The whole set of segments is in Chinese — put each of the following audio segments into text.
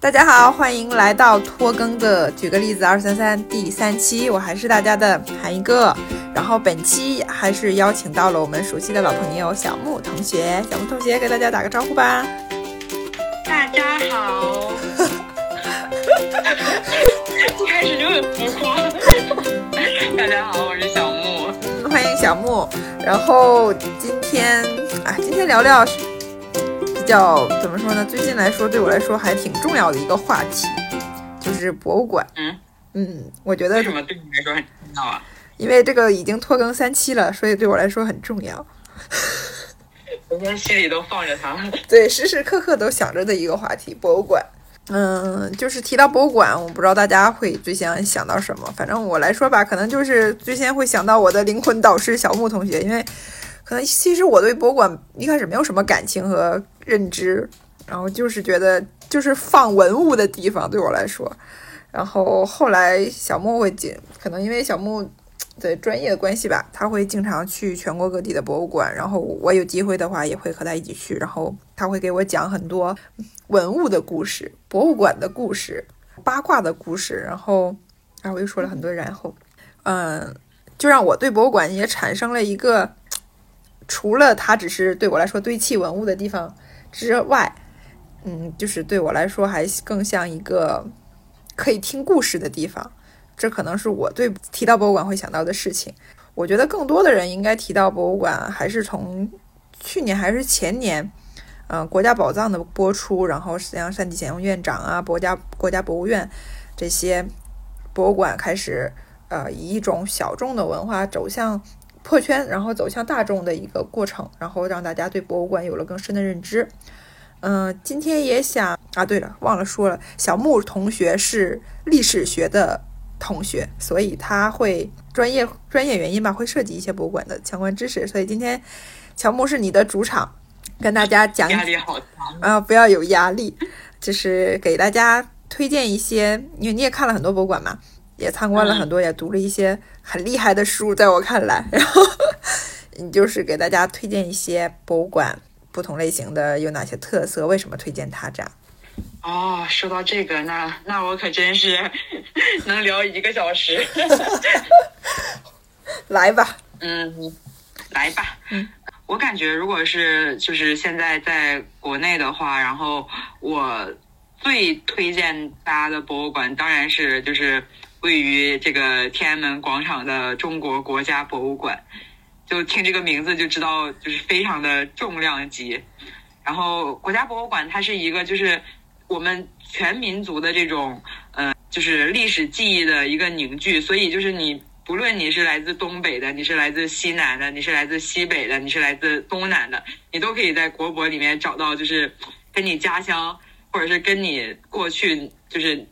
大家好，欢迎来到拖更的举个例子二三三第三期，我还是大家的韩一个。然后本期还是邀请到了我们熟悉的老朋友小木同学，小木同学给大家打个招呼吧。大家好。开始就很浮夸。大家好，我是小木。欢迎小木。然后今天啊，今天聊聊比较怎么说呢？最近来说，对我来说还挺重要的一个话题，就是博物馆。嗯嗯，我觉得为什么对你来说很重要啊？因为这个已经拖更三期了，所以对我来说很重要。每天心里都放着它。对，时时刻刻都想着的一个话题，博物馆。嗯，就是提到博物馆，我不知道大家会最先想到什么。反正我来说吧，可能就是最先会想到我的灵魂导师小木同学，因为可能其实我对博物馆一开始没有什么感情和认知，然后就是觉得就是放文物的地方对我来说。然后后来小木会进，可能因为小木。的专业的关系吧，他会经常去全国各地的博物馆，然后我有机会的话也会和他一起去，然后他会给我讲很多文物的故事、博物馆的故事、八卦的故事，然后啊，我又说了很多然后，嗯，就让我对博物馆也产生了一个，除了它只是对我来说堆砌文物的地方之外，嗯，就是对我来说还更像一个可以听故事的地方。这可能是我对提到博物馆会想到的事情。我觉得更多的人应该提到博物馆，还是从去年还是前年，嗯，国家宝藏的播出，然后实际上单霁贤院长啊，国家国家博物院这些博物馆开始，呃，以一种小众的文化走向破圈，然后走向大众的一个过程，然后让大家对博物馆有了更深的认知。嗯，今天也想啊，对了，忘了说了，小木同学是历史学的。同学，所以他会专业专业原因吧，会涉及一些博物馆的相关知识。所以今天乔木是你的主场，跟大家讲压力好强啊！不要有压力，就是给大家推荐一些，因为你也看了很多博物馆嘛，也参观了很多，也读了一些很厉害的书，在我看来，然后你就是给大家推荐一些博物馆不同类型的有哪些特色，为什么推荐它这样。哦，说到这个，那那我可真是 能聊一个小时。来吧，嗯，来吧。嗯，我感觉如果是就是现在在国内的话，然后我最推荐大家的博物馆，当然是就是位于这个天安门广场的中国国家博物馆。就听这个名字就知道，就是非常的重量级。然后国家博物馆它是一个就是。我们全民族的这种，呃，就是历史记忆的一个凝聚，所以就是你不论你是来自东北的，你是来自西南的，你是来自西北的，你是来自东南的，你都可以在国博里面找到，就是跟你家乡或者是跟你过去，就是，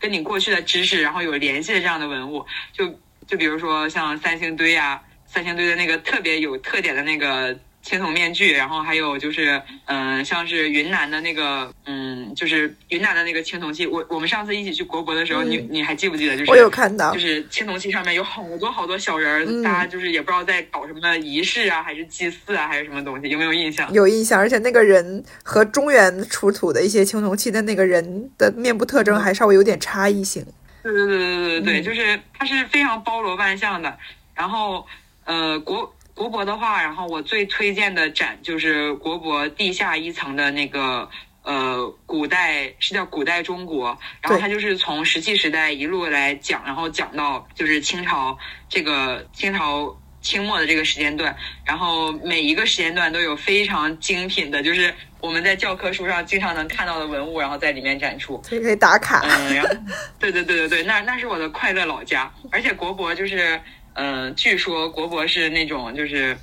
跟你过去的知识然后有联系的这样的文物，就就比如说像三星堆啊，三星堆的那个特别有特点的那个。青铜面具，然后还有就是，嗯，像是云南的那个，嗯，就是云南的那个青铜器。我我们上次一起去国博的时候，你你还记不记得？就是我有看到，就是青铜器上面有好多好多小人儿，大家就是也不知道在搞什么仪式啊，还是祭祀啊，还是什么东西，有没有印象？有印象，而且那个人和中原出土的一些青铜器的那个人的面部特征还稍微有点差异性。对对对对对对对，就是它是非常包罗万象的。然后，呃，国。国博的话，然后我最推荐的展就是国博地下一层的那个呃古代是叫古代中国，然后它就是从石器时代一路来讲，然后讲到就是清朝这个清朝清末的这个时间段，然后每一个时间段都有非常精品的，就是我们在教科书上经常能看到的文物，然后在里面展出，可以打卡。嗯，然后对对对对对，那那是我的快乐老家，而且国博就是。嗯，据说国博是那种，就是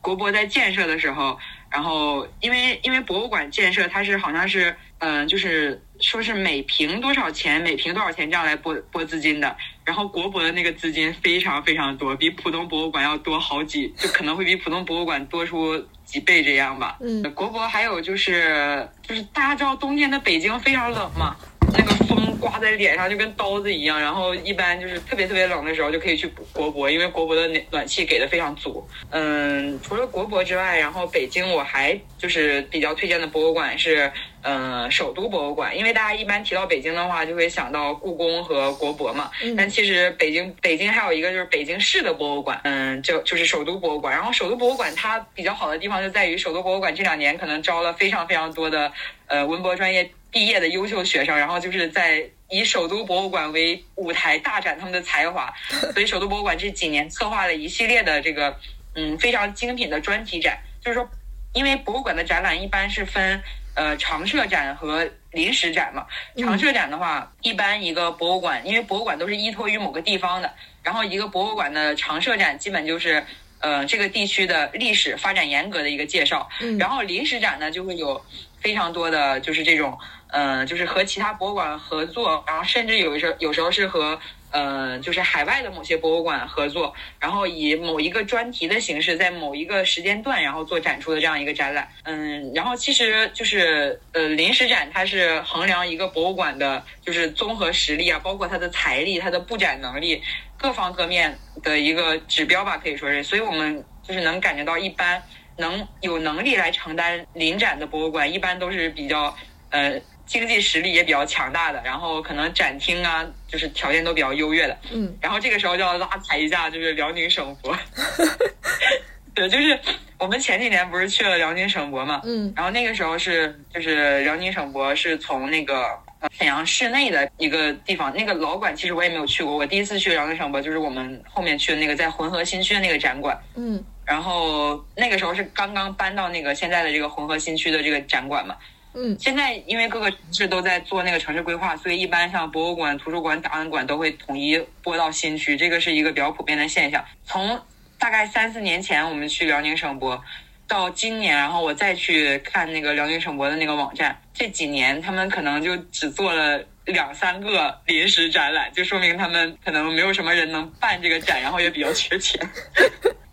国博在建设的时候，然后因为因为博物馆建设，它是好像是嗯，就是说是每平多少钱，每平多少钱这样来拨拨资金的。然后国博的那个资金非常非常多，比普通博物馆要多好几，就可能会比普通博物馆多出几倍这样吧。嗯，国博还有就是就是大家知道冬天的北京非常冷嘛，那个风。刮在脸上就跟刀子一样。然后一般就是特别特别冷的时候就可以去国博，因为国博的暖暖气给的非常足。嗯，除了国博之外，然后北京我还就是比较推荐的博物馆是。嗯，首都博物馆，因为大家一般提到北京的话，就会想到故宫和国博嘛。但其实北京，北京还有一个就是北京市的博物馆，嗯，就就是首都博物馆。然后首都博物馆它比较好的地方就在于，首都博物馆这两年可能招了非常非常多的呃文博专业毕业的优秀学生，然后就是在以首都博物馆为舞台大展他们的才华。所以首都博物馆这几年策划了一系列的这个嗯非常精品的专题展，就是说，因为博物馆的展览一般是分。呃，常设展和临时展嘛。常设展的话，一般一个博物馆，因为博物馆都是依托于某个地方的，然后一个博物馆的常设展基本就是，呃，这个地区的历史发展严格的一个介绍。然后临时展呢，就会有非常多的就是这种，嗯，就是和其他博物馆合作，然后甚至有时候有时候是和。呃，就是海外的某些博物馆合作，然后以某一个专题的形式，在某一个时间段，然后做展出的这样一个展览。嗯，然后其实就是呃，临时展它是衡量一个博物馆的，就是综合实力啊，包括它的财力、它的布展能力各方各面的一个指标吧，可以说是。所以我们就是能感觉到，一般能有能力来承担临展的博物馆，一般都是比较呃。经济实力也比较强大的，然后可能展厅啊，就是条件都比较优越的。嗯，然后这个时候就要拉踩一下，就是辽宁省博。对，就是我们前几年不是去了辽宁省博嘛？嗯，然后那个时候是就是辽宁省博是从那个沈阳市内的一个地方，那个老馆其实我也没有去过，我第一次去辽宁省博就是我们后面去的那个在浑河新区的那个展馆。嗯，然后那个时候是刚刚搬到那个现在的这个浑河新区的这个展馆嘛。嗯，现在因为各个城市都在做那个城市规划，所以一般像博物馆、图书馆、档案馆都会统一拨到新区，这个是一个比较普遍的现象。从大概三四年前我们去辽宁省博，到今年，然后我再去看那个辽宁省博的那个网站，这几年他们可能就只做了两三个临时展览，就说明他们可能没有什么人能办这个展，然后也比较缺钱。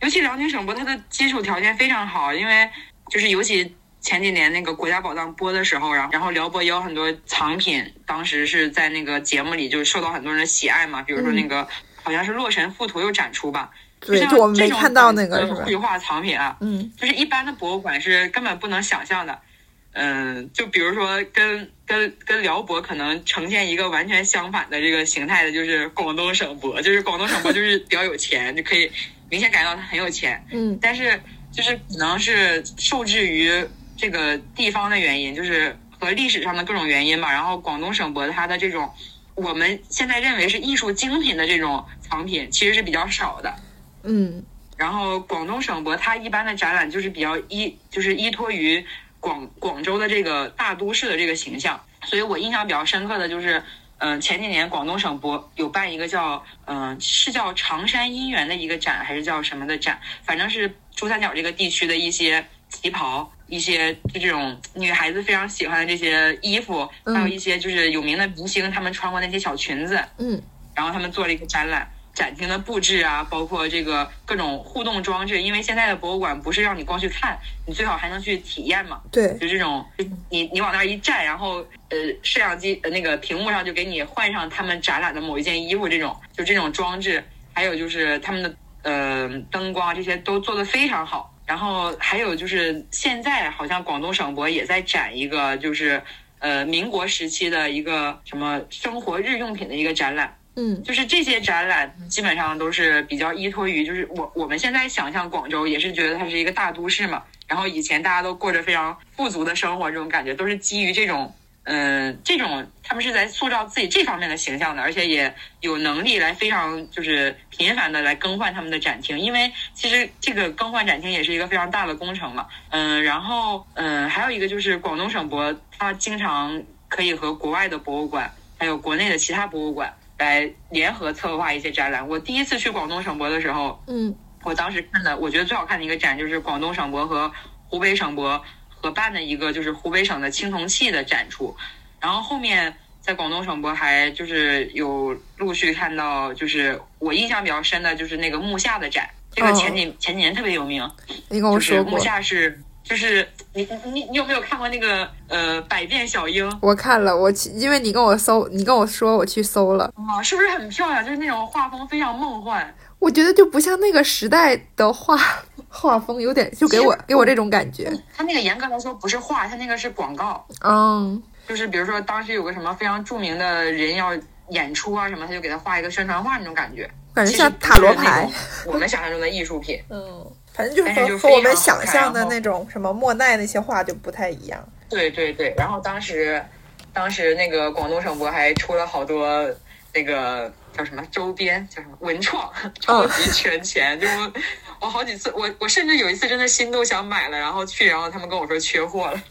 尤其辽宁省博，它的基础条件非常好，因为就是尤其。前几年那个国家宝藏播的时候，然后然后辽博也有很多藏品，当时是在那个节目里就受到很多人的喜爱嘛。比如说那个好像是《洛神赋图》又展出吧，对，就我们没看到那个绘画藏品啊，嗯，就是一般的博物馆是根本不能想象的。嗯，就比如说跟跟跟辽博可能呈现一个完全相反的这个形态的，就是广东省博，就是广东省博就是 比较有钱，就可以明显感觉到他很有钱。嗯，但是就是可能是受制于。这个地方的原因就是和历史上的各种原因吧。然后广东省博它的这种我们现在认为是艺术精品的这种藏品，其实是比较少的。嗯。然后广东省博它一般的展览就是比较依就是依托于广广州的这个大都市的这个形象，所以我印象比较深刻的就是，嗯，前几年广东省博有办一个叫嗯是叫长山姻缘的一个展，还是叫什么的展，反正是珠三角这个地区的一些旗袍。一些就这种女孩子非常喜欢的这些衣服，还有一些就是有名的明星他们穿过那些小裙子，嗯，然后他们做了一个展览，展厅的布置啊，包括这个各种互动装置，因为现在的博物馆不是让你光去看，你最好还能去体验嘛，对，就这种，你你往那儿一站，然后呃摄像机呃那个屏幕上就给你换上他们展览的某一件衣服，这种就这种装置，还有就是他们的呃灯光这些都做的非常好。然后还有就是现在好像广东省博也在展一个，就是呃民国时期的一个什么生活日用品的一个展览。嗯，就是这些展览基本上都是比较依托于，就是我我们现在想象广州也是觉得它是一个大都市嘛，然后以前大家都过着非常富足的生活，这种感觉都是基于这种。嗯，这种他们是在塑造自己这方面的形象的，而且也有能力来非常就是频繁的来更换他们的展厅，因为其实这个更换展厅也是一个非常大的工程嘛。嗯，然后嗯，还有一个就是广东省博，它经常可以和国外的博物馆，还有国内的其他博物馆来联合策划一些展览。我第一次去广东省博的时候，嗯，我当时看的我觉得最好看的一个展就是广东省博和湖北省博。合办的一个就是湖北省的青铜器的展出，然后后面在广东省博还就是有陆续看到，就是我印象比较深的就是那个木下的展，这个前几前几年特别有名。你跟我说过。木下是就是你你你有没有看过那个呃《百变小樱》我看了，我去，因为你跟我搜，你跟我说，我去搜了，啊？是不是很漂亮？就是那种画风非常梦幻。我觉得就不像那个时代的画画风，有点就给我给我这种感觉。他那个严格来说不是画，他那个是广告。嗯，就是比如说当时有个什么非常著名的人要演出啊什么，他就给他画一个宣传画那种感觉，感觉像塔罗牌。我们想象中的艺术品。嗯，反正就是和我们想象的那种什么莫奈那些画就不太一样。对对对，然后当时当时那个广东省博还出了好多那个。叫什么周边？叫什么文创？超级圈钱！就我好几次，我我甚至有一次真的心都想买了，然后去，然后他们跟我说缺货了。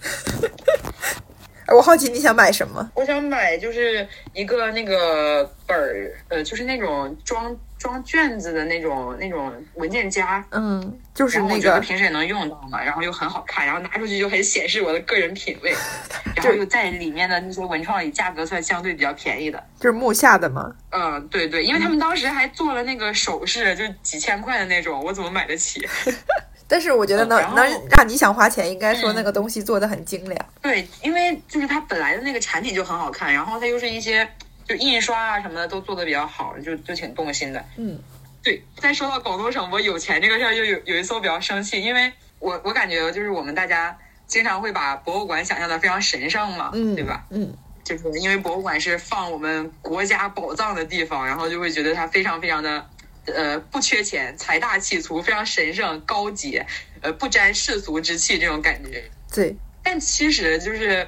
我好奇你想买什么？我想买就是一个那个本儿，呃，就是那种装。装卷子的那种那种文件夹，嗯，就是那个平时也能用到嘛，然后又很好看，然后拿出去就很显示我的个人品味，然后又在里面的那些文创里价格算相对比较便宜的，就是木下的吗？嗯，对对，因为他们当时还做了那个首饰，就几千块的那种，我怎么买得起？但是我觉得能能让你想花钱，应该说那个东西做的很精良。对，因为就是它本来的那个产品就很好看，然后它又是一些。就印刷啊什么的都做的比较好，就就挺动心的。嗯，对。再说到广东省博有钱这个事儿，就有有一次我比较生气，因为我我感觉就是我们大家经常会把博物馆想象的非常神圣嘛，嗯，对吧？嗯，就是因为博物馆是放我们国家宝藏的地方，然后就会觉得它非常非常的呃不缺钱，财大气粗，非常神圣高洁，呃不沾世俗之气这种感觉。对。但其实就是。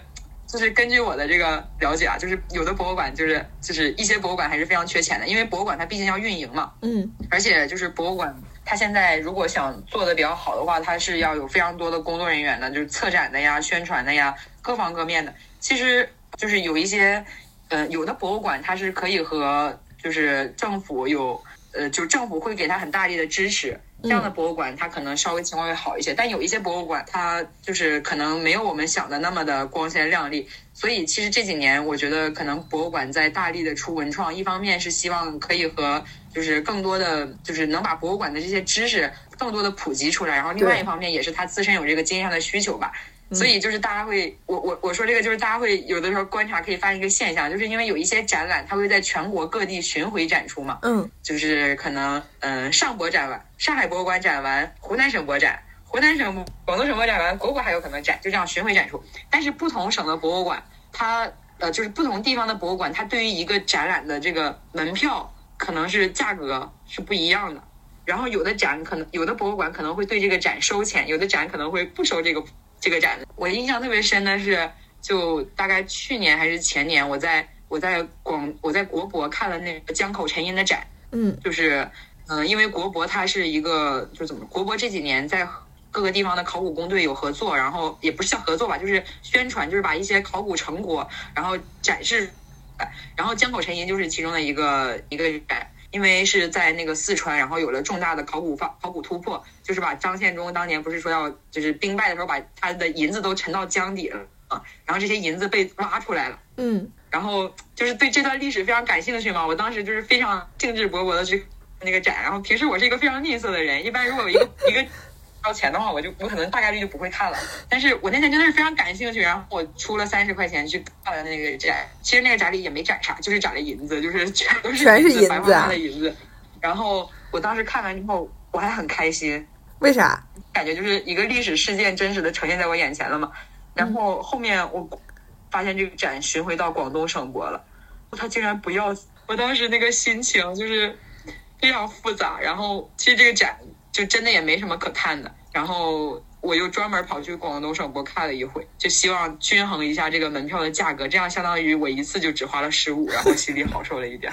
就是根据我的这个了解啊，就是有的博物馆就是就是一些博物馆还是非常缺钱的，因为博物馆它毕竟要运营嘛，嗯，而且就是博物馆它现在如果想做的比较好的话，它是要有非常多的工作人员的，就是策展的呀、宣传的呀，各方各面的。其实就是有一些，呃，有的博物馆它是可以和就是政府有，呃，就政府会给他很大力的支持。这样的博物馆，它可能稍微情况会好一些，但有一些博物馆，它就是可能没有我们想的那么的光鲜亮丽。所以，其实这几年，我觉得可能博物馆在大力的出文创，一方面是希望可以和就是更多的，就是能把博物馆的这些知识更多的普及出来，然后另外一方面也是它自身有这个经验上的需求吧。所以就是大家会，我我我说这个就是大家会有的时候观察可以发现一个现象，就是因为有一些展览，它会在全国各地巡回展出嘛。嗯。就是可能，嗯，上博展完，上海博物馆展完，湖南省博展，湖南省、广东省博展完，国博还有可能展，就这样巡回展出。但是不同省的博物馆，它呃就是不同地方的博物馆，它对于一个展览的这个门票可能是价格是不一样的。然后有的展可能有的博物馆可能会对这个展收钱，有的展可能会不收这个。这个展，我印象特别深的是，就大概去年还是前年，我在我在广我在国博看了那个江口沉银的展，嗯，就是嗯，因为国博它是一个就怎么国博这几年在各个地方的考古工队有合作，然后也不是叫合作吧，就是宣传，就是把一些考古成果然后展示，然后江口沉银就是其中的一个一个展。因为是在那个四川，然后有了重大的考古发考古突破，就是把张献忠当年不是说要就是兵败的时候把他的银子都沉到江底了啊，然后这些银子被挖出来了，嗯，然后就是对这段历史非常感兴趣嘛，我当时就是非常兴致勃勃的去那个展，然后平时我是一个非常吝啬的人，一般如果有一个 一个。要钱的话，我就我可能大概率就不会看了。但是我那天真的是非常感兴趣，然后我出了三十块钱去看了那个展。其实那个展里也没展啥，就是展了银子，就是 全都是全是银子，白花花的银子。然后我当时看完之后，我还很开心。为啥？感觉就是一个历史事件真实的呈现在我眼前了嘛。然后后面我发现这个展巡回到广东省博了，他竟然不要！我当时那个心情就是非常复杂。然后其实这个展。就真的也没什么可看的，然后我又专门跑去广东省博看了一回，就希望均衡一下这个门票的价格，这样相当于我一次就只花了十五，然后心里好受了一点。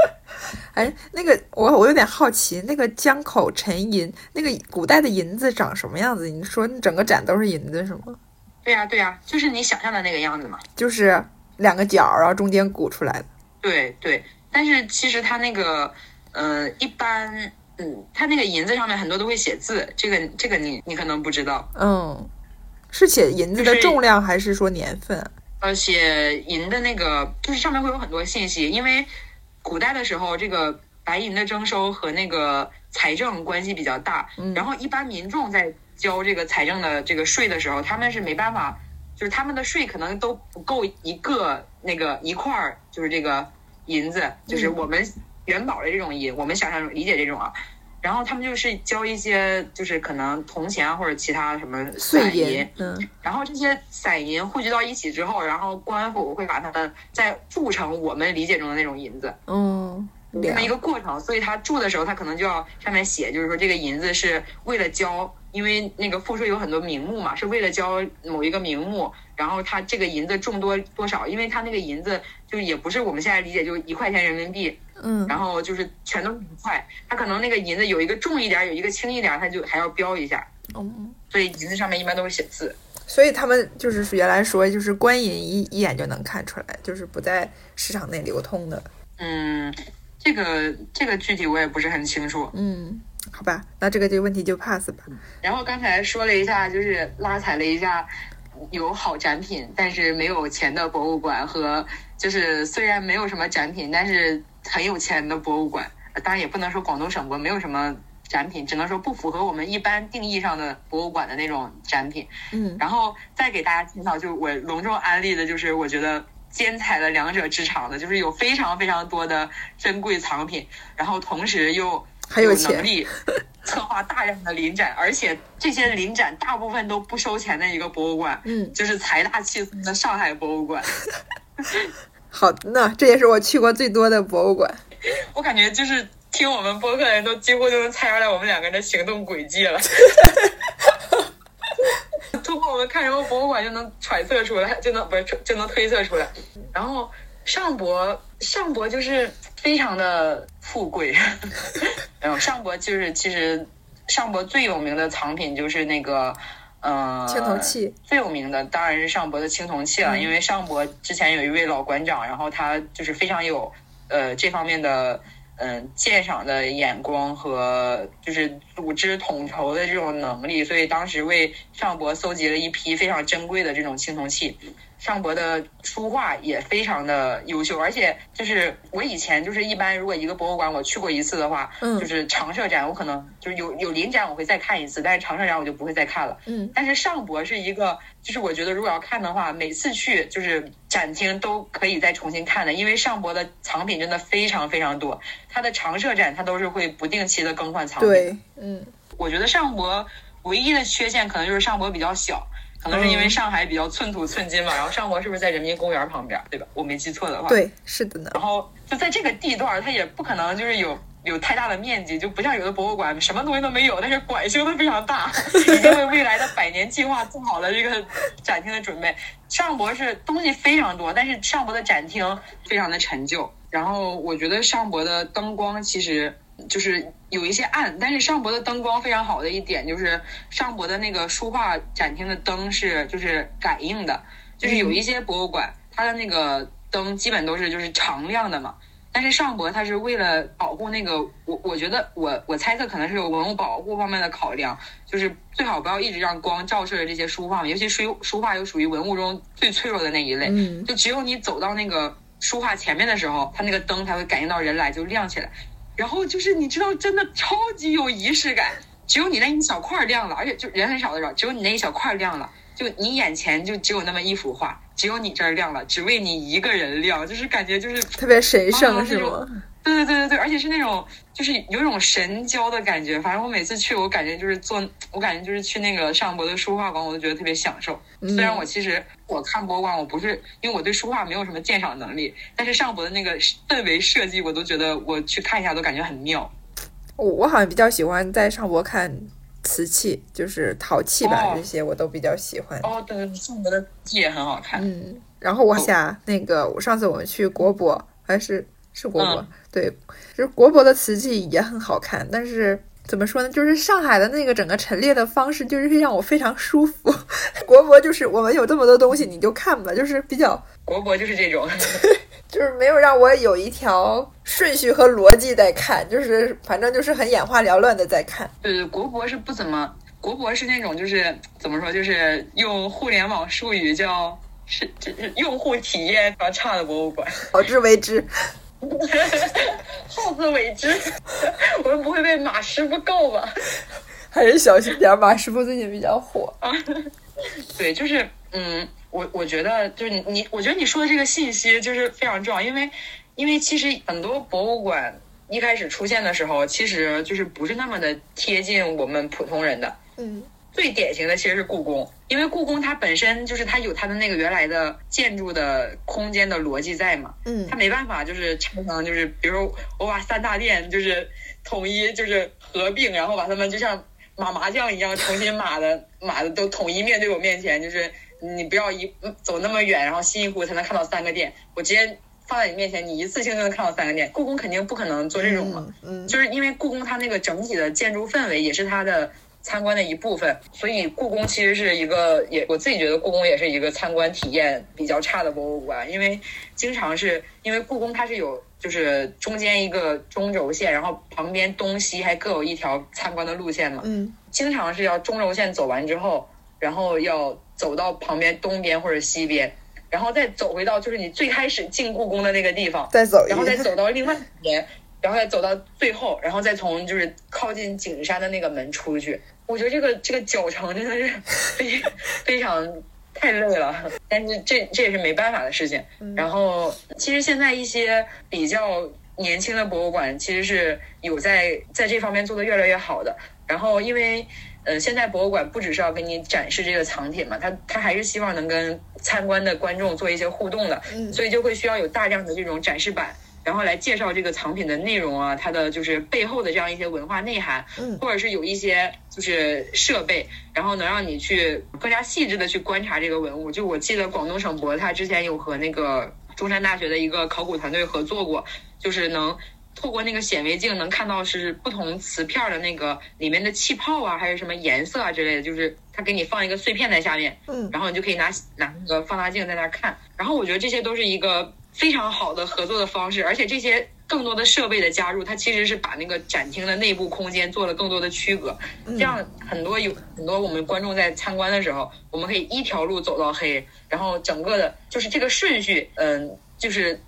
哎，那个我我有点好奇，那个江口沉银，那个古代的银子长什么样子？你说整个展都是银子是吗？对呀对呀，就是你想象的那个样子嘛，就是两个角，然后中间鼓出来的。对对，但是其实它那个，呃，一般。嗯，它那个银子上面很多都会写字，这个这个你你可能不知道。嗯，是写银子的重量还是说年份？呃，写银的那个就是上面会有很多信息，因为古代的时候这个白银的征收和那个财政关系比较大。嗯。然后一般民众在交这个财政的这个税的时候，他们是没办法，就是他们的税可能都不够一个那个一块儿，就是这个银子，就是我们元宝的这种银，我们想象理解这种啊。然后他们就是交一些，就是可能铜钱或者其他什么散银，嗯，然后这些散银汇聚到一起之后，然后官府会把它们再铸成我们理解中的那种银子，嗯，这么一个过程。所以他铸的时候，他可能就要上面写，就是说这个银子是为了交，因为那个赋税有很多名目嘛，是为了交某一个名目。然后他这个银子重多多少，因为他那个银子就也不是我们现在理解就一块钱人民币。嗯，然后就是全都是一块，它可能那个银子有一个重一点，有一个轻一点，它就还要标一下。嗯，所以银子上面一般都是写字。所以他们就是原来说，就是官银一一眼就能看出来，就是不在市场内流通的。嗯，这个这个具体我也不是很清楚。嗯，好吧，那这个这个问题就 pass 吧。然后刚才说了一下，就是拉踩了一下有好展品但是没有钱的博物馆和就是虽然没有什么展品，但是很有钱的博物馆，当然也不能说广东省博没有什么展品，只能说不符合我们一般定义上的博物馆的那种展品。嗯，然后再给大家介绍，就我隆重安利的，就是我觉得兼采了两者之长的，就是有非常非常多的珍贵藏品，然后同时又有还钱能力 策划大量的临展，而且这些临展大部分都不收钱的一个博物馆，嗯，就是财大气粗的上海博物馆。好，那这也是我去过最多的博物馆。我感觉就是听我们播客的人都几乎就能猜出来我们两个人的行动轨迹了。通过我们看什么博物馆就能揣测出来，就能不是就能推测出来。然后上博上博就是非常的富贵，然后上博就是其实上博最有名的藏品就是那个。嗯，青铜器最有名的当然是上博的青铜器了，嗯因为上博之前有一位老馆长，然后他就是非常有呃这方面的嗯鉴赏的眼光和就是组织统筹的这种能力，所以当时为上博搜集了一批非常珍贵的这种青铜器。上博的书画也非常的优秀，而且就是我以前就是一般如果一个博物馆我去过一次的话，嗯就是常设展我可能就是有有临展我会再看一次，但是常设展我就不会再看了。嗯但是尚博是一个，就是我觉得如果要看的话，每次去就是展厅都可以再重新看的，因为尚博的藏品真的非常非常多。它的常设展它都是会不定期的更换藏品。，对，嗯我觉得尚博唯一的缺陷可能就是尚博比较小，可能是因为嗯上海比较寸土寸金嘛。然后上博是不是在人民公园旁边，对吧？我没记错的话。。对，是的呢。然后就在这个地段，它也不可能就是有有太大的面积，就不像有的博物馆什么东西都没有，但是馆修的非常大，已经为未来的百年计划做好了这个展厅的准备。上博是东西非常多，但是上博的展厅非常的陈旧。然后我觉得上博的灯光其实就是有一些暗，但是上博的灯光非常好的一点就是上博的那个书画展厅的灯是就是感应的，就是有一些博物馆它的那个灯基本都是就是常亮的嘛。但是上博它是为了保护那个，我我觉得我我猜测可能是有文物保护方面的考量，就是最好不要一直让光照射着这些书画嘛，尤其书书画又属于文物中最脆弱的那一类，嗯。就只有你走到那个书画前面的时候，它那个灯才会感应到人来就亮起来，然后就是你知道真的超级有仪式感，只有你那一小块儿亮了，而且就人很少的时候，只有你那一小块儿亮了，就你眼前就只有那么一幅画，只有你这儿亮了，只为你一个人亮，就是感觉就是特别神圣、啊是吗？对对对对对，而且是那种就是有一种神交的感觉。反正我每次去，我感觉就是做，我感觉就是去那个上博的书画馆，我都觉得特别享受。虽然我其实我看博物馆，我不是因为我对书画没有什么鉴赏能力，但是上博的那个氛围设计，我都觉得我去看一下都感觉很妙。我我好像比较喜欢在上博看瓷器，就是陶器吧，哦这些我都比较喜欢。哦，对对，对上博的字也很好看。嗯，然后我想那个，我上次我们去国博还是是国博，嗯对，就是国博的瓷器也很好看，但是怎么说呢，就是上海的那个整个陈列的方式，就是让我非常舒服。国博就是我们有这么多东西，你就看吧，就是比较，国博就是这种，就是没有让我有一条顺序和逻辑在看，就是反正就是很眼花缭乱的在看。对对，国博是不怎么，国博是那种就是怎么说，就是用互联网术语叫是就是用户体验比较差的博物馆。好自为之，好自为之，我们不会被马师傅告吧？还是小心点。马师傅最近比较火。对，就是嗯，我我觉得就是你你，我觉得你说的这个信息就是非常重要，因为因为其实很多博物馆一开始出现的时候，其实就是不是那么的贴近我们普通人的。嗯，最典型的其实是故宫，因为故宫它本身就是它有它的那个原来的建筑的空间的逻辑在嘛。嗯它没办法就是拆成就是比如我把三大殿就是统一就是合并，然后把它们就像码麻将一样重新码的码的都统一面对我面前，就是你不要一走那么远，然后辛辛苦苦才能看到三个殿，我直接放在你面前，你一次性就能看到三个殿。故宫肯定不可能做这种嘛，嗯就是因为故宫它那个整体的建筑氛围也是它的参观的一部分，所以故宫其实是一个也我自己觉得故宫也是一个参观体验比较差的博物馆，因为经常是因为故宫它是有就是中间一个中轴线，然后旁边东西还各有一条参观的路线嘛，嗯经常是要中轴线走完之后，然后要走到旁边东边或者西边，然后再走回到就是你最开始进故宫的那个地方，再走然后再。走到另外一边，然后再走到最后，然后再从就是靠近景山的那个门出去。我觉得这个这个脚程真的是非非常太累了，但是这这也是没办法的事情。然后其实现在一些比较年轻的博物馆其实是有在在这方面做的越来越好的。然后因为呃，现在博物馆不只是要给你展示这个藏品嘛，它它还是希望能跟参观的观众做一些互动的，嗯所以就会需要有大量的这种展示板，然后来介绍这个藏品的内容啊，它的就是背后的这样一些文化内涵，嗯或者是有一些就是设备，然后能让你去更加细致的去观察这个文物。就我记得广东省博，它之前有和那个中山大学的一个考古团队合作过，就是能。透过那个显微镜能看到是不同瓷片的那个里面的气泡啊，还是什么颜色啊之类的，就是它给你放一个碎片在下面，嗯然后你就可以拿拿那个放大镜在那儿看。然后我觉得这些都是一个非常好的合作的方式，而且这些更多的设备的加入，它其实是把那个展厅的内部空间做了更多的区隔，这样很多有很多我们观众在参观的时候，我们可以一条路走到黑，然后整个的就是这个顺序，嗯，就是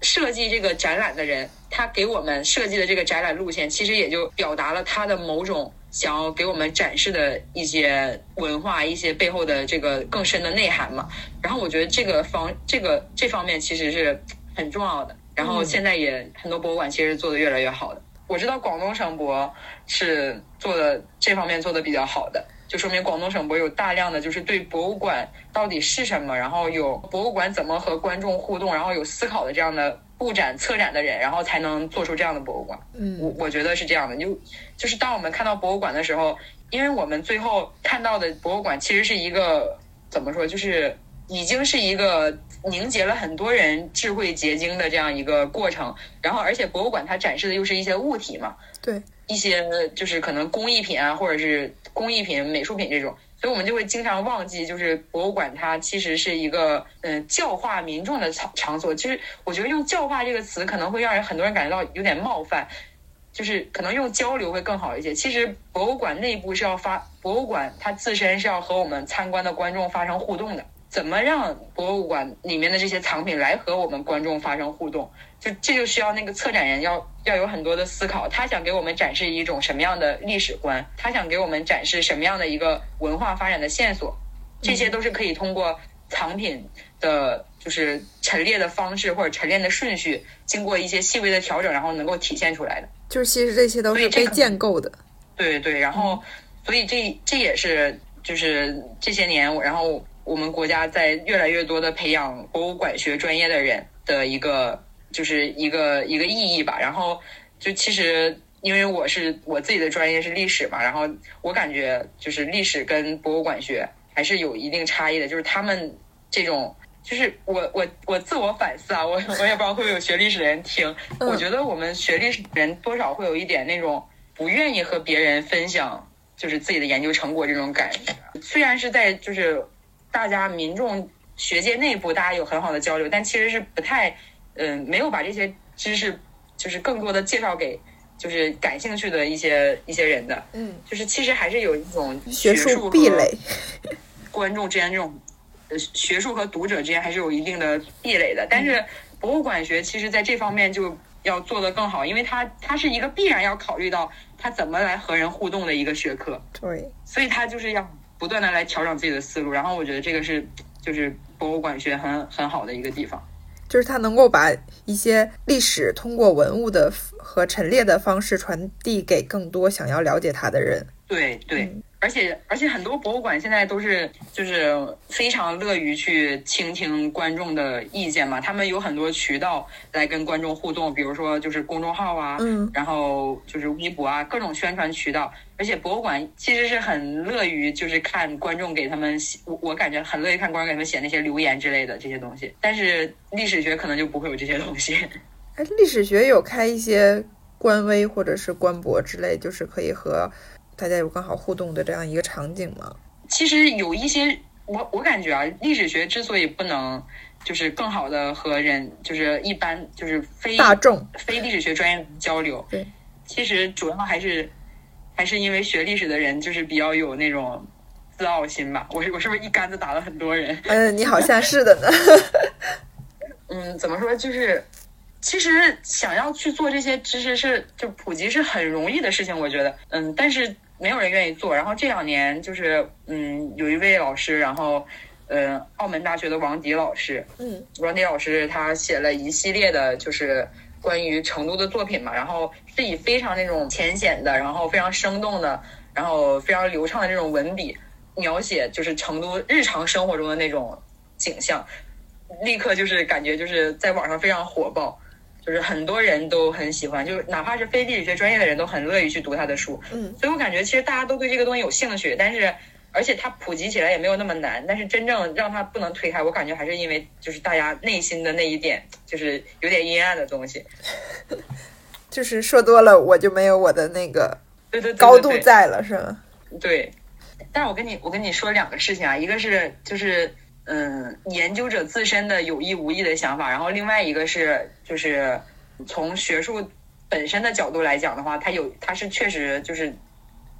设计这个展览的人，他给我们设计的这个展览路线，其实也就表达了他的某种想要给我们展示的一些文化、一些背后的这个更深的内涵嘛。然后我觉得这个方这个这方面其实是很重要的。然后现在也很多博物馆其实做的越来越好的。我知道广东省博是做的这方面做的比较好的，就说明广东省博有大量的就是对博物馆到底是什么，然后有博物馆怎么和观众互动，然后有思考的这样的布展策展的人，然后才能做出这样的博物馆。嗯我嗯我觉得是这样的，就就是当我们看到博物馆的时候，因为我们最后看到的博物馆其实是一个怎么说，就是已经是一个凝结了很多人智慧结晶的这样一个过程。然后，而且博物馆它展示的又是一些物体嘛，对，一些就是可能工艺品啊，或者是工艺品、美术品这种，所以我们就会经常忘记，就是博物馆它其实是一个嗯教化民众的场场所。其实我觉得用教化这个词可能会让人很多人感觉到有点冒犯，就是可能用交流会更好一些。其实博物馆内部是要发，博物馆它自身是要和我们参观的观众发生互动的。怎么让博物馆里面的这些藏品来和我们观众发生互动？就这就需要那个策展人要要有很多的思考，他想给我们展示一种什么样的历史观，他想给我们展示什么样的一个文化发展的线索，这些都是可以通过藏品的，就是陈列的方式或者陈列的顺序，经过一些细微的调整，然后能够体现出来的。就是其实这些都是被建构的。对对，然后所以这这也是就是这些年，然后我们国家在越来越多的培养博物馆学专业的人的一个就是一个一个意义吧。然后就其实因为我是我自己的专业是历史嘛，然后我感觉就是历史跟博物馆学还是有一定差异的，就是他们这种。就是我我我自我反思啊，我我也不知道会不会有学历史的人听。我觉得我们学历史的人多少会有一点那种不愿意和别人分享，就是自己的研究成果这种感觉。虽然是在就是大家民众学界内部大家有很好的交流，但其实是不太嗯、没有把这些知识就是更多的介绍给就是感兴趣的一些一些人的。嗯，就是其实还是有一种学术壁垒。观众之间这种呃学术和读者之间还是有一定的壁垒的。但是博物馆学其实在这方面就要做得更好，因为它它是一个必然要考虑到它怎么来和人互动的一个学科，对，所以它就是要不断的来调整自己的思路。然后我觉得这个是就是博物馆学很很好的一个地方。就是它能够把一些历史通过文物的和陈列的方式传递给更多想要了解它的人。对对，而且而且很多博物馆现在都是就是非常乐于去倾听观众的意见嘛，他们有很多渠道来跟观众互动，比如说就是公众号啊，嗯，然后就是微博啊，各种宣传渠道。而且博物馆其实是很乐于就是看观众给他们写，我我感觉很乐意看观众给他们写那些留言之类的这些东西。但是历史学可能就不会有这些东西。哎，历史学有开一些官微或者是官博之类，就是可以和大家有更好互动的这样一个场景吗？其实有一些，我我感觉啊，历史学之所以不能就是更好的和人，就是一般就是非大众非历史学专业交流，对，其实主要还是还是因为学历史的人就是比较有那种自傲心吧。我是我是不是一竿子打了很多人？嗯，你好像是的呢。嗯，怎么说？就是其实想要去做这些知识是就普及是很容易的事情，我觉得，嗯，但是没有人愿意做。然后这两年就是，嗯，有一位老师，然后，呃，澳门大学的王迪老师，嗯，王迪老师他写了一系列的，就是关于成都的作品嘛，然后是以非常那种浅显的，然后非常生动的，然后非常流畅的这种文笔描写，就是成都日常生活中的那种景象，立刻就是感觉就是在网上非常火爆。就是很多人都很喜欢，就是哪怕是非地理学专业的人都很乐意去读他的书。嗯，所以我感觉其实大家都对这个东西有兴趣，但是而且它普及起来也没有那么难。但是真正让它不能推开，我感觉还是因为就是大家内心的那一点就是有点阴暗的东西。就是说多了，我就没有我的那个对对对对高度在了，是吗？对，但是我跟你我跟你说两个事情啊，一个是就是嗯研究者自身的有意无意的想法，然后另外一个是就是从学术本身的角度来讲的话，它有它是确实就是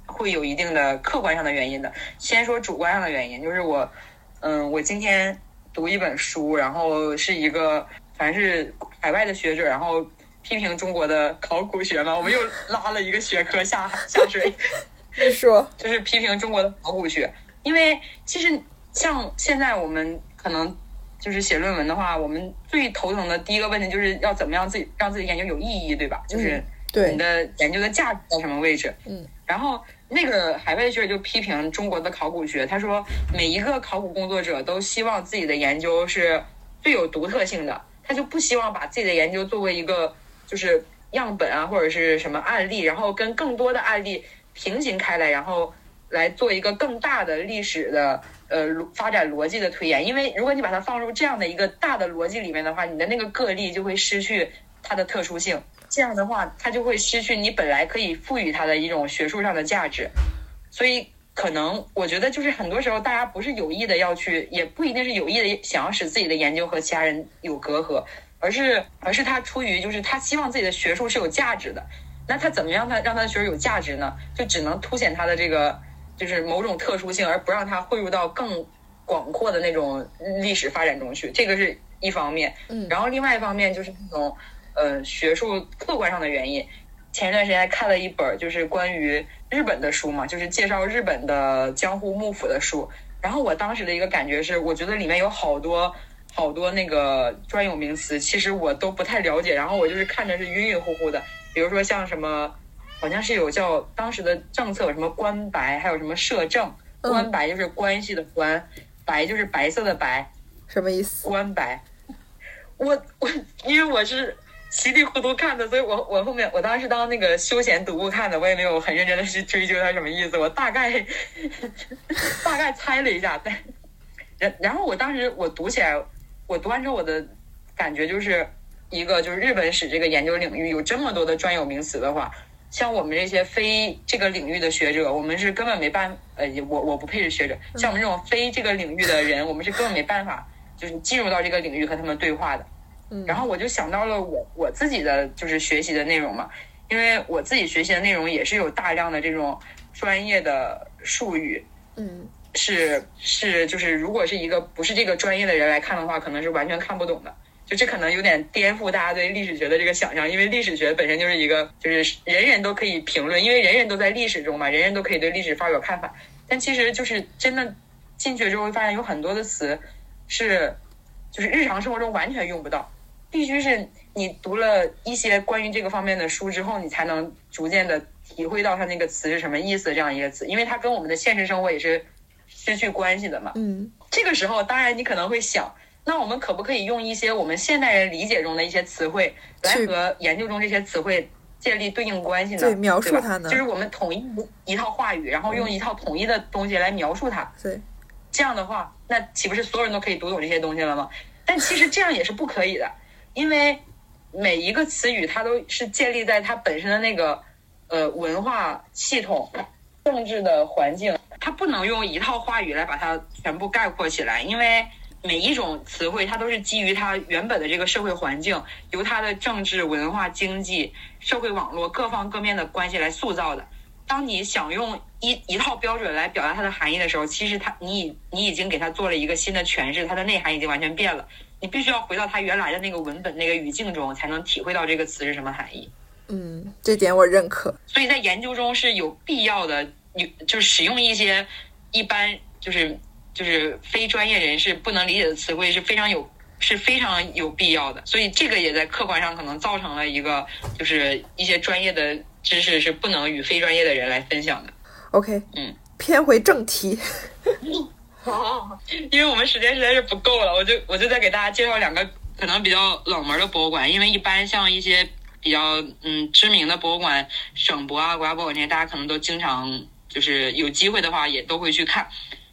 会有一定的客观上的原因的。先说主观上的原因，就是我嗯我今天读一本书，然后是一个反正是海外的学者，然后批评中国的考古学嘛，我们又拉了一个学科下下水。你说，就是批评中国的考古学，因为其实像现在我们可能就是写论文的话，我们最头疼的第一个问题就是要怎么样自己让自己研究有意义，对吧？就是对你的研究的价值在什么位置？嗯，然后那个海外学者就批评中国的考古学，他说每一个考古工作者都希望自己的研究是最有独特性的，他就不希望把自己的研究作为一个就是样本啊或者是什么案例，然后跟更多的案例平行开来，然后来做一个更大的历史的呃发展逻辑的推演。因为如果你把它放入这样的一个大的逻辑里面的话，你的那个个例就会失去它的特殊性，这样的话它就会失去你本来可以赋予它的一种学术上的价值。所以可能我觉得就是很多时候大家不是有意的要去，也不一定是有意的想要使自己的研究和其他人有隔阂，而是而是他出于就是他希望自己的学术是有价值的。那他怎么样他让他的学术有价值呢？就只能凸显他的这个就是某种特殊性，而不让它汇入到更广阔的那种历史发展中去。这个是一方面。嗯然后另外一方面就是那种呃学术客观上的原因。前一段时间看了一本就是关于日本的书嘛，就是介绍日本的江户幕府的书。然后我当时的一个感觉是，我觉得里面有好多好多那个专有名词，其实我都不太了解。然后我就是看着是晕晕乎乎的，比如说像什么，好像是有叫当时的政策有什么官白，还有什么摄政。嗯官白就是关系的关，白就是白色的白，什么意思？官白。我我因为我是稀里糊涂看的，所以我我后面我当时当那个休闲读物看的，我也没有很认真的去追究它什么意思，我大概 大概猜了一下，但然然后我当时我读起来，我读完之后我的感觉就是一个就是日本史这个研究领域有这么多的专有名词的话。像我们这些非这个领域的学者，我们是根本没办，呃，我我不配是学者。像我们这种非这个领域的人，我们是根本没办法，就是进入到这个领域和他们对话的。嗯然后我就想到了我我自己的就是学习的内容嘛，因为我自己学习的内容也是有大量的这种专业的术语，嗯是是就是如果是一个不是这个专业的人来看的话，可能是完全看不懂的。就这可能有点颠覆大家对历史学的这个想象，因为历史学本身就是一个就是人人都可以评论，因为人人都在历史中嘛，人人都可以对历史发表看法。但其实就是真的进去之后，会发现有很多的词是就是日常生活中完全用不到，必须是你读了一些关于这个方面的书之后，你才能逐渐的体会到它那个词是什么意思。这样一个词，因为它跟我们的现实生活也是失去关系的嘛。嗯，这个时候，当然你可能会想，那我们可不可以用一些我们现代人理解中的一些词汇，来和研究中这些词汇建立对应关系呢？对描述它呢就是我们统一一套话语，然后用一套统一的东西来描述它。对，这样的话，那岂不是所有人都可以读懂这些东西了吗？但其实这样也是不可以的，因为每一个词语它都是建立在它本身的那个呃文化系统、政治的环境，它不能用一套话语来把它全部概括起来，因为。每一种词汇，它都是基于它原本的这个社会环境，由它的政治、文化、经济、社会网络各方各面的关系来塑造的。当你想用一一套标准来表达它的含义的时候，其实它你已你已经给它做了一个新的诠释，它的内涵已经完全变了。你必须要回到它原来的那个文本、那个语境中，才能体会到这个词是什么含义。嗯，这点我认可。所以在研究中是有必要的，有就是使用一些一般就是就是非专业人士不能理解的词汇是非常有是非常有必要的。所以这个也在客观上可能造成了一个就是一些专业的知识是不能与非专业的人来分享的。OK，嗯，偏回正题。哦，因为我们时间实在是不够了，我就我就再给大家介绍两个可能比较冷门的博物馆，因为一般像一些比较嗯知名的博物馆，省博啊、国家博物馆这些，大家可能都经常就是有机会的话也都会去看。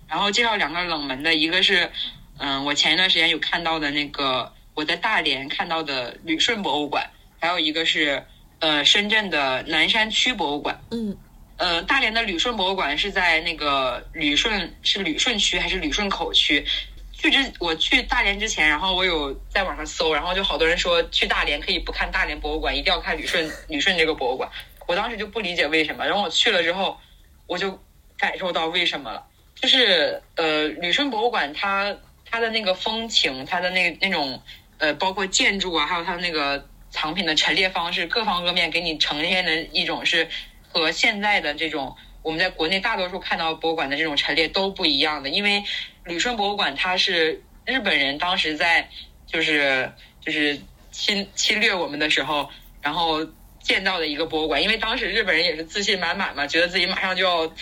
然后介绍两个冷门的，一个是嗯我前一段时间有看到的那个我在大连看到的旅顺博物馆，还有一个是呃深圳的南山区博物馆。嗯呃，大连的旅顺博物馆是在那个旅顺是旅顺区还是旅顺口区？去之我去大连之前，然后我有在网上搜，然后就好多人说去大连可以不看大连博物馆，一定要看旅顺旅顺这个博物馆。我当时就不理解为什么，然后我去了之后，我就感受到为什么了。就是呃，旅顺博物馆它它的那个风情，它的那那种呃，包括建筑啊，还有它那个藏品的陈列方式，各方各面给你呈现的一种是和现在的这种我们在国内大多数看到博物馆的这种陈列都不一样的。因为旅顺博物馆它是日本人当时在就是就是侵侵略我们的时候，然后建造的一个博物馆。因为当时日本人也是自信满满嘛，觉得自己马上就要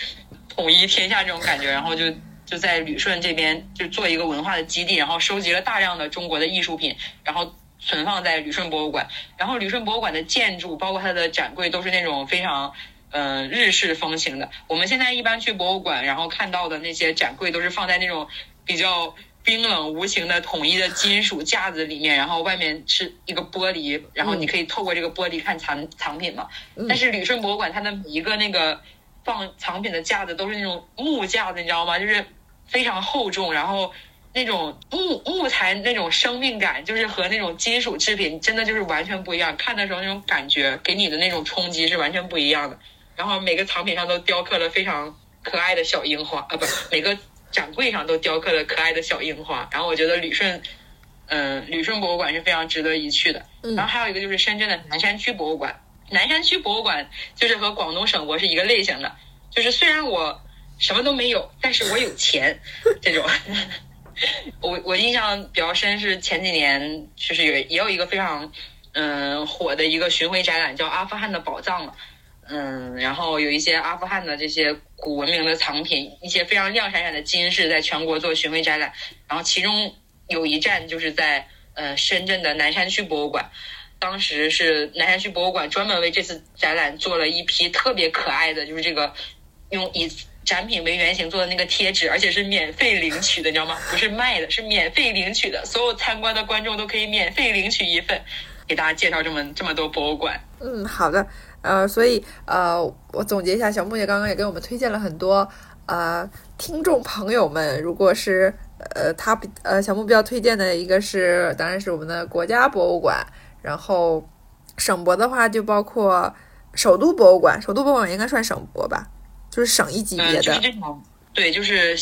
统一天下这种感觉，然后就就在旅顺这边就做一个文化的基地，然后收集了大量的中国的艺术品，然后存放在旅顺博物馆。然后旅顺博物馆的建筑，包括它的展柜，都是那种非常嗯、呃日式风情的。我们现在一般去博物馆，然后看到的那些展柜都是放在那种比较冰冷无情的统一的金属架子里面，然后外面是一个玻璃，然后你可以透过这个玻璃看藏藏品嘛。但是旅顺博物馆它的每一个那个放藏品的架子都是那种木架子，你知道吗？就是非常厚重，然后那种木木材那种生命感，就是和那种金属制品真的就是完全不一样。看的时候那种感觉给你的那种冲击是完全不一样的。然后每个藏品上都雕刻了非常可爱的小樱花，啊，不，每个展柜上都雕刻了可爱的小樱花。然后我觉得旅顺，嗯、旅顺博物馆是非常值得一去的。嗯然后还有一个就是深圳的南山区博物馆，南山区博物馆就是和广东省博是一个类型的，就是虽然我什么都没有，但是我有钱，这种。我我印象比较深是前几年就是有也有一个非常嗯火的一个巡回展览叫《阿富汗的宝藏》嘛，嗯，然后有一些阿富汗的这些古文明的藏品，一些非常亮闪闪的金饰在全国做巡回展览，然后其中有一站就是在呃深圳的南山区博物馆。当时是南山区博物馆专门为这次展览做了一批特别可爱的，就是这个用以展品为原型做的那个贴纸，而且是免费领取的，你知道吗？不是卖的，是免费领取的，所有参观的观众都可以免费领取一份。给大家介绍这么这么多博物馆，嗯，好的，呃，所以呃，我总结一下，小木姐刚刚也给我们推荐了很多，呃，听众朋友们，如果是呃他比呃小木比较推荐的一个是，当然是我们的国家博物馆，然后省博的话就包括首都博物馆，首都博物馆应该算省博吧，就是省一级嗯、别就是的，这种，对，就是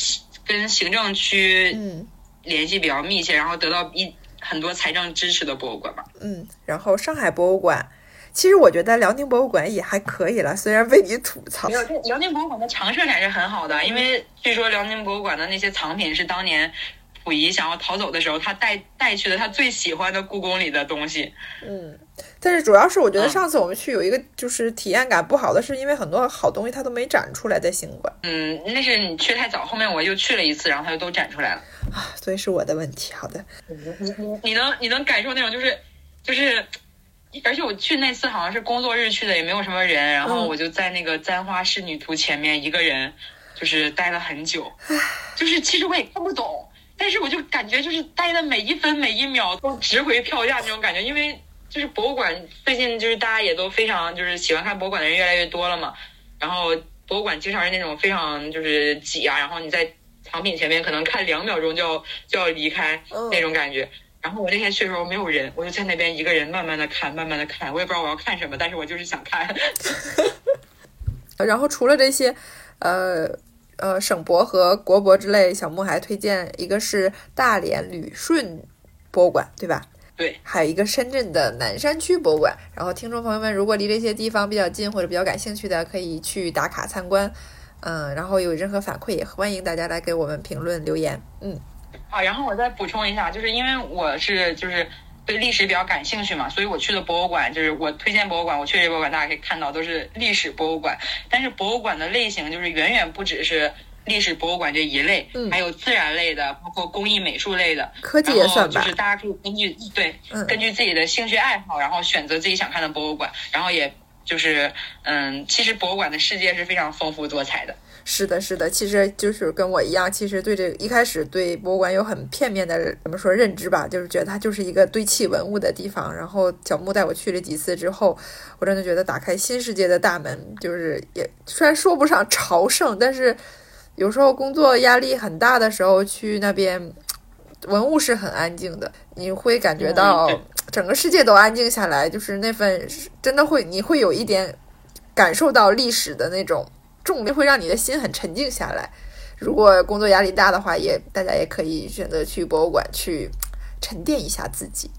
跟行政区嗯联系比较密切，然后得到一很多财政支持的博物馆吧。嗯，然后上海博物馆，其实我觉得辽宁博物馆也还可以了，虽然被你吐槽没。有，这辽宁博物馆的常设展是很好的，因为据说辽宁博物馆的那些藏品是当年溥仪想要逃走的时候，他带带去了他最喜欢的故宫里的东西。嗯，但是主要是我觉得嗯上次我们去有一个就是体验感不好的，是因为很多好东西它都没展出来在新馆嗯，那是你去太早，后面我又去了一次，然后它就都展出来了。啊，所以是我的问题。好的，你能你能感受那种就是就是，而且我去那次好像是工作日去的，也没有什么人，然后嗯我就在那个簪花仕女图前面一个人，就是待了很久，就是其实我也看不懂，但是我就感觉就是待的每一分每一秒都值回票价那种感觉，因为就是博物馆最近就是大家也都非常就是喜欢看博物馆的人越来越多了嘛，然后博物馆经常是那种非常就是挤啊，然后你在藏品前面可能看两秒钟就要就要离开嗯那种感觉。然后我那天去的时候没有人，我就在那边一个人慢慢的看，慢慢的看，我也不知道我要看什么，但是我就是想看。然后除了这些，呃呃，省博和国博之类，小木还推荐一个是大连旅顺博物馆，对吧？对，还有一个深圳的南山区博物馆。然后听众朋友们，如果离这些地方比较近或者比较感兴趣的，可以去打卡参观。嗯，然后有任何反馈，也欢迎大家来给我们评论留言。嗯好，然后我再补充一下，就是因为我是就是对历史比较感兴趣嘛，所以我去的博物馆就是我推荐博物馆，我去这博物馆大家可以看到都是历史博物馆，但是博物馆的类型就是远远不只是历史博物馆这一类，嗯还有自然类的，包括工艺美术类的，科技也算吧就是。大家可以根据对嗯根据自己的兴趣爱好，然后选择自己想看的博物馆，然后也就是嗯，其实博物馆的世界是非常丰富多彩的。是的，是的，其实就是跟我一样，其实对这个一开始对博物馆有很片面的怎么说认知吧，就是觉得它就是一个堆砌文物的地方。然后小木带我去了几次之后，我真的觉得打开新世界的大门，就是也虽然说不上朝圣，但是有时候工作压力很大的时候去那边，文物是很安静的，你会感觉到 整个世界都安静下来，就是那份真的会，你会有一点感受到历史的那种重力，会让你的心很沉静下来。如果工作压力大的话，也大家也可以选择去博物馆去沉淀一下自己。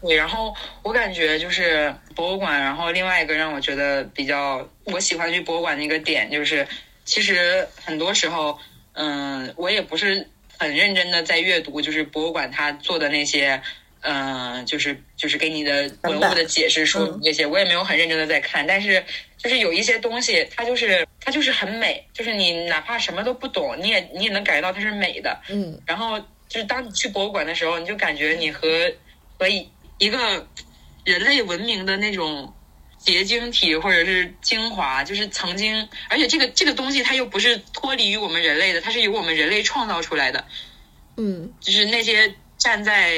对，然后我感觉就是博物馆，然后另外一个让我觉得比较我喜欢去博物馆的一个点就是，其实很多时候，嗯，我也不是很认真的在阅读，就是博物馆它做的那些，嗯，就是就是给你的文物的解释说明这些，我也没有很认真的在看，但是就是有一些东西，它就是它就是很美，就是你哪怕什么都不懂，你也你也能感觉到它是美的，嗯。然后就是当你去博物馆的时候，你就感觉你和和一一个人类文明的那种结晶体或者是精华，就是曾经，而且这个这个东西它又不是脱离于我们人类的，它是由我们人类创造出来的，嗯。就是那些站在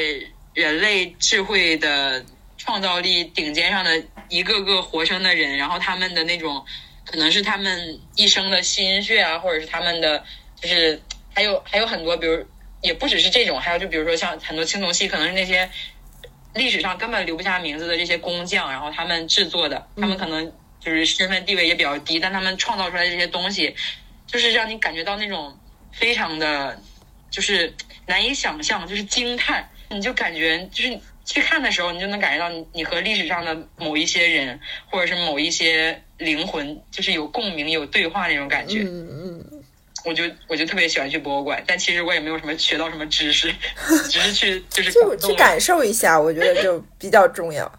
人类智慧的创造力顶尖上的一个个活生的人，然后他们的那种可能是他们一生的心血啊，或者是他们的就是还有还有很多，比如也不只是这种，还有就比如说像很多青铜器，可能是那些历史上根本留不下名字的这些工匠，然后他们制作的，他们可能就是身份地位也比较低，但他们创造出来的这些东西，就是让你感觉到那种非常的，就是难以想象，就是惊叹，你就感觉就是去看的时候，你就能感觉到你你和历史上的某一些人，或者是某一些灵魂，就是有共鸣、有对话那种感觉。嗯嗯，我就我就特别喜欢去博物馆，但其实我也没有什么学到什么知识，只是去就是就去感受一下，我觉得就比较重要。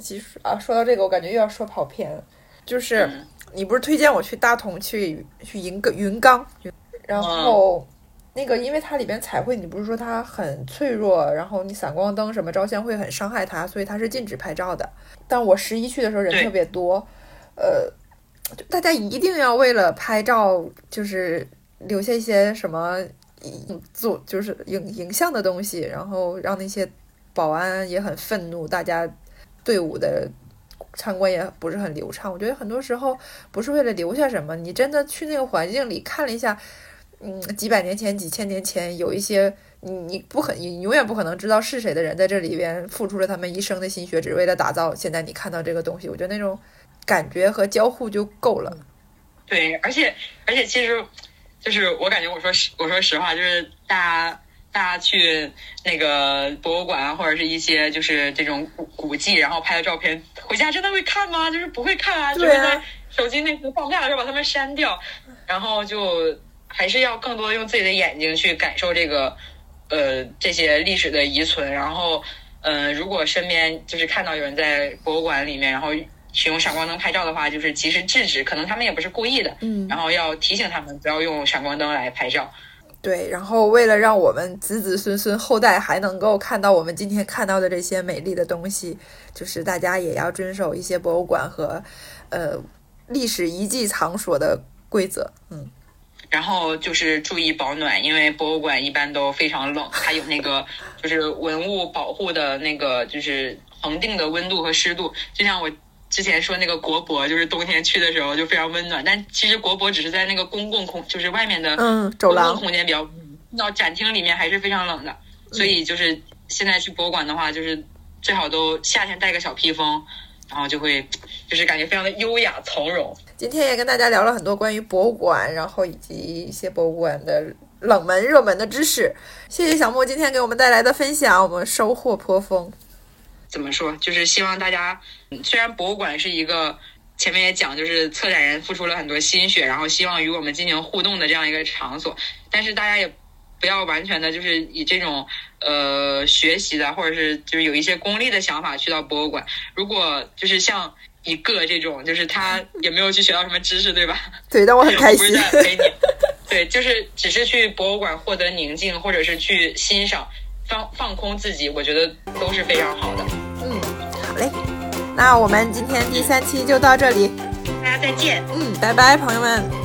其实啊，说到这个，我感觉又要说跑偏了。就是嗯你不是推荐我去大同去去云冈云冈，然后那个因为它里边彩绘，你不是说它很脆弱，然后你闪光灯什么照相会很伤害它，所以它是禁止拍照的。但我十一去的时候人特别多，呃，大家一定要为了拍照，就是留下一些什么影做就是影影像的东西，然后让那些保安也很愤怒，大家队伍的参观也不是很流畅。我觉得很多时候不是为了留下什么，你真的去那个环境里看了一下，嗯，几百年前、几千年前有一些你你不可你永远不可能知道是谁的人在这里边付出了他们一生的心血，只为了打造现在你看到这个东西。我觉得那种感觉和交互就够了。对，而且而且其实就是我感觉我说实我说实话，就是大家大家去那个博物馆啊，或者是一些就是这种古古迹，然后拍的照片，回家真的会看吗？就是不会看啊，就是在手机内存放不下的时候把它们删掉，然后就还是要更多用自己的眼睛去感受这个呃这些历史的遗存。然后，嗯，如果身边就是看到有人在博物馆里面，然后使用闪光灯拍照的话，就是及时制止，可能他们也不是故意的，嗯，然后要提醒他们不要用闪光灯来拍照。对，然后为了让我们子子孙孙后代还能够看到我们今天看到的这些美丽的东西，就是大家也要遵守一些博物馆和呃历史遗迹场所的规则。嗯，然后就是注意保暖，因为博物馆一般都非常冷，它有那个就是文物保护的那个就是恒定的温度和湿度，就像我。之前说那个国博，就是冬天去的时候就非常温暖，但其实国博只是在那个公共空，就是外面的嗯走廊空间比较，到展厅里面还是非常冷的。所以就是现在去博物馆的话，就是最好都夏天带个小披风，然后就会 就是感觉非常的优雅从容。今天也跟大家聊了很多关于博物馆，然后以及一些博物馆的冷门热门的知识。谢谢小莫今天给我们带来的分享，我们收获颇丰。怎么说？就是希望大家，虽然博物馆是一个前面也讲，就是策展人付出了很多心血，然后希望与我们进行互动的这样一个场所，但是大家也不要完全的就是以这种呃学习的，或者是就是有一些功利的想法去到博物馆。如果就是像一个这种，就是他也没有去学到什么知识，对吧？对，但我很开心。对，就是只是去博物馆获得宁静，或者是去欣赏。放放空自己，我觉得都是非常好的。嗯，好嘞，那我们今天第三期就到这里，大家再见。嗯，拜拜，朋友们。